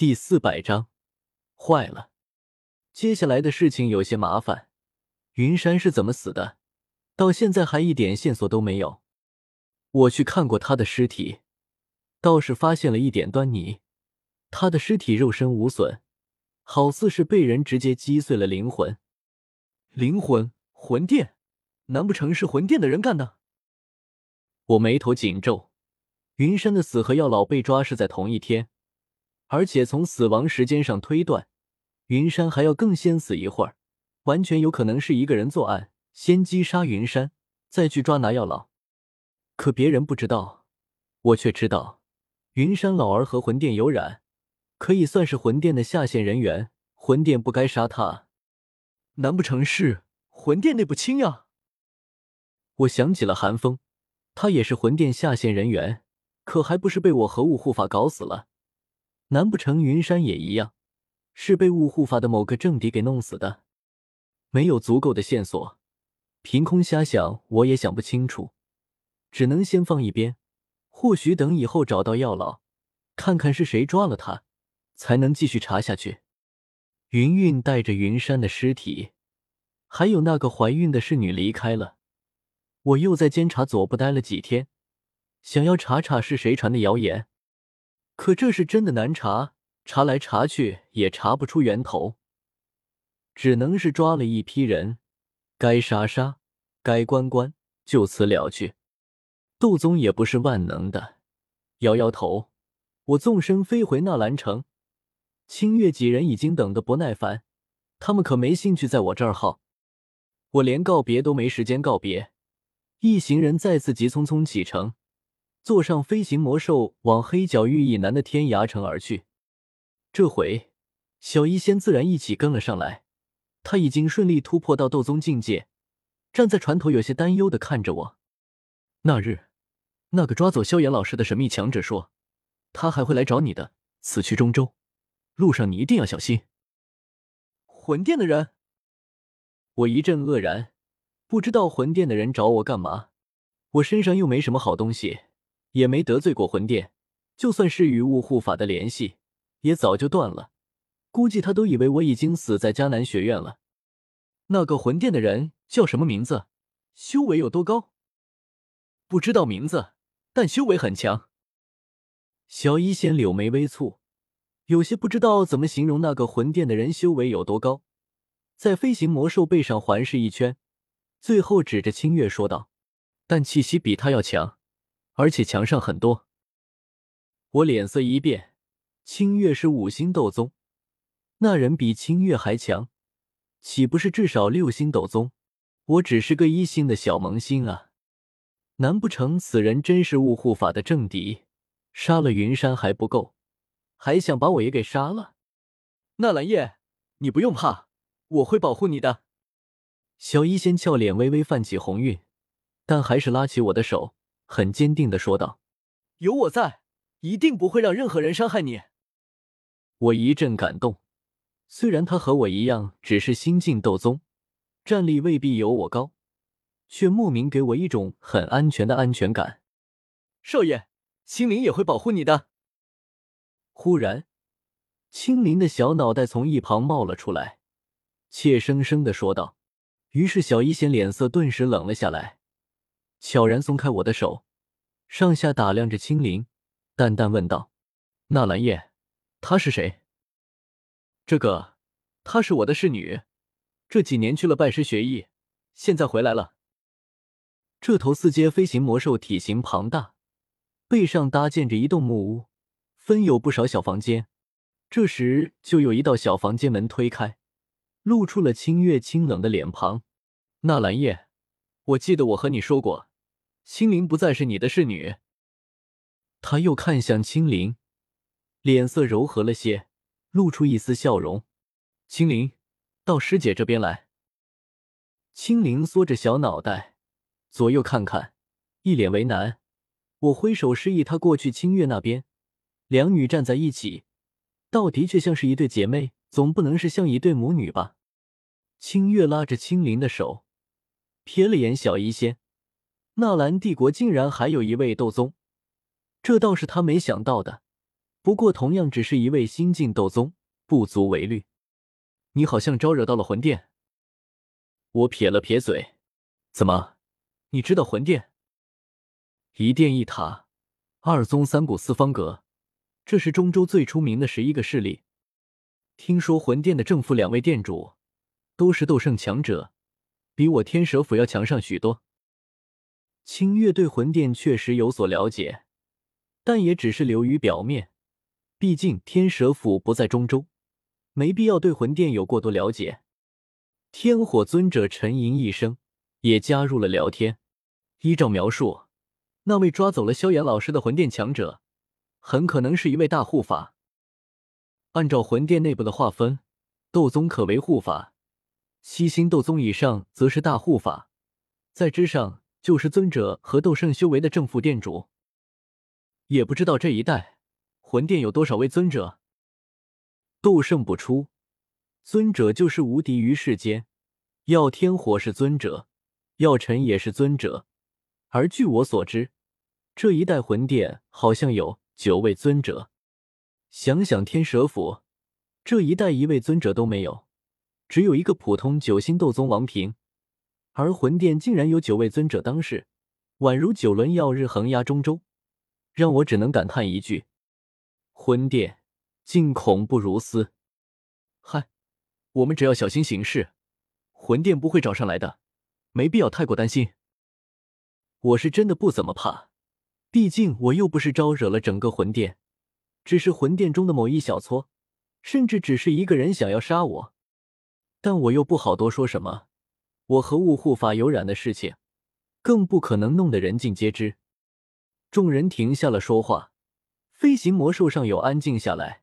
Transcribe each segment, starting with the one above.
第四百章，坏了！接下来的事情有些麻烦。云山是怎么死的？到现在还一点线索都没有。我去看过他的尸体，倒是发现了一点端倪。他的尸体肉身无损，好似是被人直接击碎了灵魂。灵魂魂殿，难不成是魂殿的人干的？我眉头紧皱。云山的死和药老被抓是在同一天，而且从死亡时间上推断，云山还要更先死一会儿，完全有可能是一个人作案，先击杀云山，再去抓拿药老。可别人不知道，我却知道，云山老儿和魂殿有染，可以算是魂殿的下线人员，魂殿不该杀他。难不成是魂殿内部清呀？我想起了韩风，他也是魂殿下线人员。可还不是被我和雾护法搞死了？难不成云山也一样，是被雾护法的某个政敌给弄死的？没有足够的线索，凭空瞎想我也想不清楚，只能先放一边。或许等以后找到药老，看看是谁抓了他，才能继续查下去。云韵带着云山的尸体，还有那个怀孕的侍女离开了，我又在监察左部待了几天。想要查查是谁传的谣言，可这是真的难查，查来查去也查不出源头，只能是抓了一批人，该杀杀，该关关，就此了去。杜宗也不是万能的，摇摇头，我纵身飞回纳兰城。清月几人已经等得不耐烦，他们可没兴趣在我这儿耗，我连告别都没时间告别。一行人再次急匆匆启程。坐上飞行魔兽，往黑角域以南的天涯城而去。这回，小医仙自然一起跟了上来。他已经顺利突破到斗宗境界，站在船头，有些担忧的看着我。那日，那个抓走萧炎老师的神秘强者说，他还会来找你的。此去中州，路上你一定要小心。魂殿的人，我一阵愕然，不知道魂殿的人找我干嘛。我身上又没什么好东西。也没得罪过魂殿，就算是与雾护法的联系，也早就断了。估计他都以为我已经死在迦南学院了。那个魂殿的人叫什么名字？修为有多高？不知道名字，但修为很强。小医仙柳眉微蹙，有些不知道怎么形容那个魂殿的人修为有多高。在飞行魔兽背上环视一圈，最后指着清月说道：“但气息比他要强。”而且强上很多，我脸色一变。清月是五星斗宗，那人比清月还强，岂不是至少六星斗宗？我只是个一星的小萌新啊！难不成此人真是雾护法的政敌？杀了云山还不够，还想把我也给杀了？纳兰叶，你不用怕，我会保护你的。小医仙俏脸微微泛起红晕，但还是拉起我的手。很坚定的说道：“有我在，一定不会让任何人伤害你。”我一阵感动。虽然他和我一样只是新晋斗宗，战力未必有我高，却莫名给我一种很安全的安全感。少爷，青灵也会保护你的。忽然，青灵的小脑袋从一旁冒了出来，怯生生的说道。于是小一仙脸色顿时冷了下来。悄然松开我的手，上下打量着青灵，淡淡问道：“纳兰叶，她是谁？”“这个，她是我的侍女，这几年去了拜师学艺，现在回来了。”这头四阶飞行魔兽体型庞大，背上搭建着一栋木屋，分有不少小房间。这时，就有一道小房间门推开，露出了清月清冷的脸庞。“纳兰叶，我记得我和你说过。”青灵不再是你的侍女。他又看向青灵，脸色柔和了些，露出一丝笑容。青灵，到师姐这边来。青灵缩着小脑袋，左右看看，一脸为难。我挥手示意他过去清月那边。两女站在一起，倒的确像是一对姐妹，总不能是像一对母女吧？清月拉着青灵的手，瞥了眼小医仙。纳兰帝国竟然还有一位斗宗，这倒是他没想到的。不过同样只是一位新晋斗宗，不足为虑。你好像招惹到了魂殿。我撇了撇嘴，怎么？你知道魂殿？一殿一塔，二宗三谷四方阁，这是中州最出名的十一个势力。听说魂殿的正副两位殿主都是斗圣强者，比我天蛇府要强上许多。清月对魂殿确实有所了解，但也只是流于表面。毕竟天蛇府不在中州，没必要对魂殿有过多了解。天火尊者沉吟一声，也加入了聊天。依照描述，那位抓走了萧炎老师的魂殿强者，很可能是一位大护法。按照魂殿内部的划分，斗宗可为护法，七星斗宗以上则是大护法，在之上就是尊者和斗圣修为的正副殿主。也不知道这一代魂殿有多少位尊者，斗圣不出。尊者就是无敌于世间，要天火是尊者，要尘也是尊者。而据我所知，这一代魂殿好像有九位尊者。想想天蛇府，这一代一位尊者都没有，只有一个普通九星斗宗王平。而魂殿竟然有九位尊者当世，宛如九轮耀日横压中州，让我只能感叹一句：魂殿竟恐怖如斯。嗨。我们只要小心行事，魂殿不会找上来的，没必要太过担心。我是真的不怎么怕，毕竟我又不是招惹了整个魂殿，只是魂殿中的某一小撮，甚至只是一个人想要杀我，但我又不好多说什么。我和雾护法有染的事情，更不可能弄得人尽皆知。众人停下了说话，飞行魔兽上有安静下来。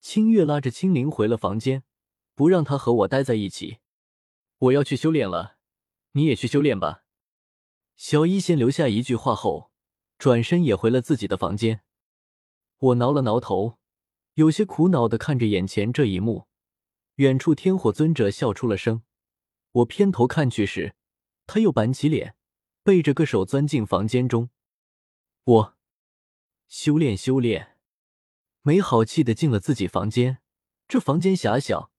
清月拉着青灵回了房间。不让他和我待在一起，我要去修炼了，你也去修炼吧。小一先留下一句话后，转身也回了自己的房间。我挠了挠头，有些苦恼的看着眼前这一幕。远处天火尊者笑出了声，我偏头看去时，他又板起脸，背着个手钻进房间中。我修炼修炼，没好气的进了自己房间。这房间狭小。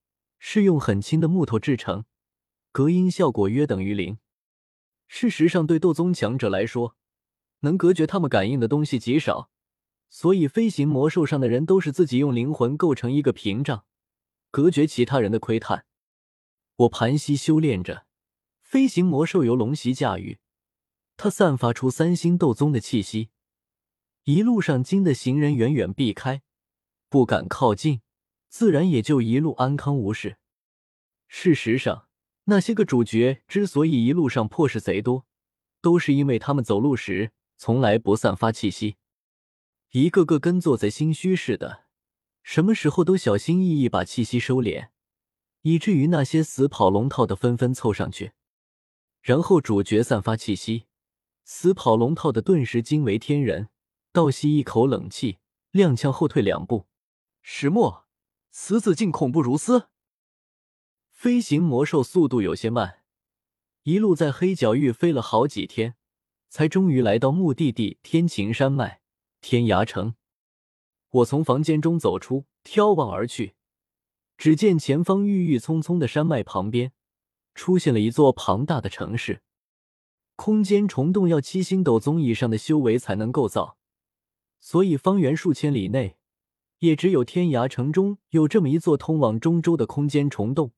是用很轻的木头制成，隔音效果约等于零。事实上，对斗宗强者来说，能隔绝他们感应的东西极少，所以飞行魔兽上的人都是自己用灵魂构成一个屏障，隔绝其他人的窥探。我盘膝修炼着，飞行魔兽由龙袭驾驭，它散发出三星斗宗的气息，一路上惊得行人远远避开，不敢靠近。自然也就一路安康无事。事实上，那些个主角之所以一路上破事贼多，都是因为他们走路时从来不散发气息，一个个跟做贼心虚似的，什么时候都小心翼翼把气息收敛，以至于那些死跑龙套的纷纷凑上去，然后主角散发气息，死跑龙套的顿时惊为天人，倒吸一口冷气，踉跄后退两步。石墨。此子竟恐怖如斯！飞行魔兽速度有些慢，一路在黑角域飞了好几天，才终于来到目的地天晴山脉天涯城。我从房间中走出，眺望而去，只见前方郁郁葱葱的山脉旁边，出现了一座庞大的城市。空间虫洞要七星斗宗以上的修为才能构造，所以方圆数千里内。也只有天涯城中有这么一座通往中州的空间虫洞，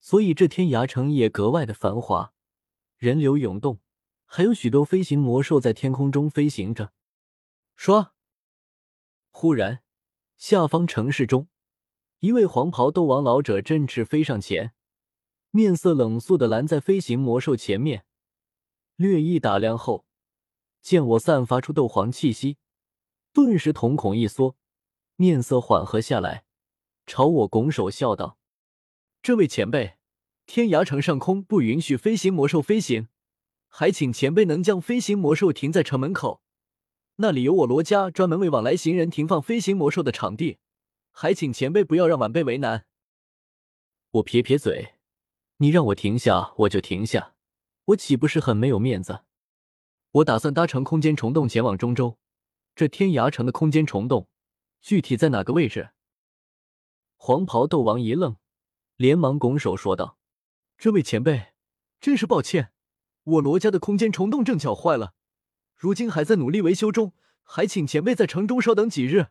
所以这天涯城也格外的繁华，人流涌动，还有许多飞行魔兽在天空中飞行着。唰！忽然，下方城市中，一位黄袍斗王老者振翅飞上前，面色冷肃的拦在飞行魔兽前面，略一打量后，见我散发出斗皇气息，顿时瞳孔一缩。面色缓和下来，朝我拱手笑道：“这位前辈，天涯城上空不允许飞行魔兽飞行，还请前辈能将飞行魔兽停在城门口，那里有我罗家专门为往来行人停放飞行魔兽的场地，还请前辈不要让晚辈为难。”我撇撇嘴：“你让我停下，我就停下，我岂不是很没有面子？我打算搭乘空间虫洞前往中州，这天涯城的空间虫洞。”具体在哪个位置？黄袍斗王一愣，连忙拱手说道：“这位前辈，真是抱歉，我罗家的空间虫洞正巧坏了，如今还在努力维修中，还请前辈在城中稍等几日。”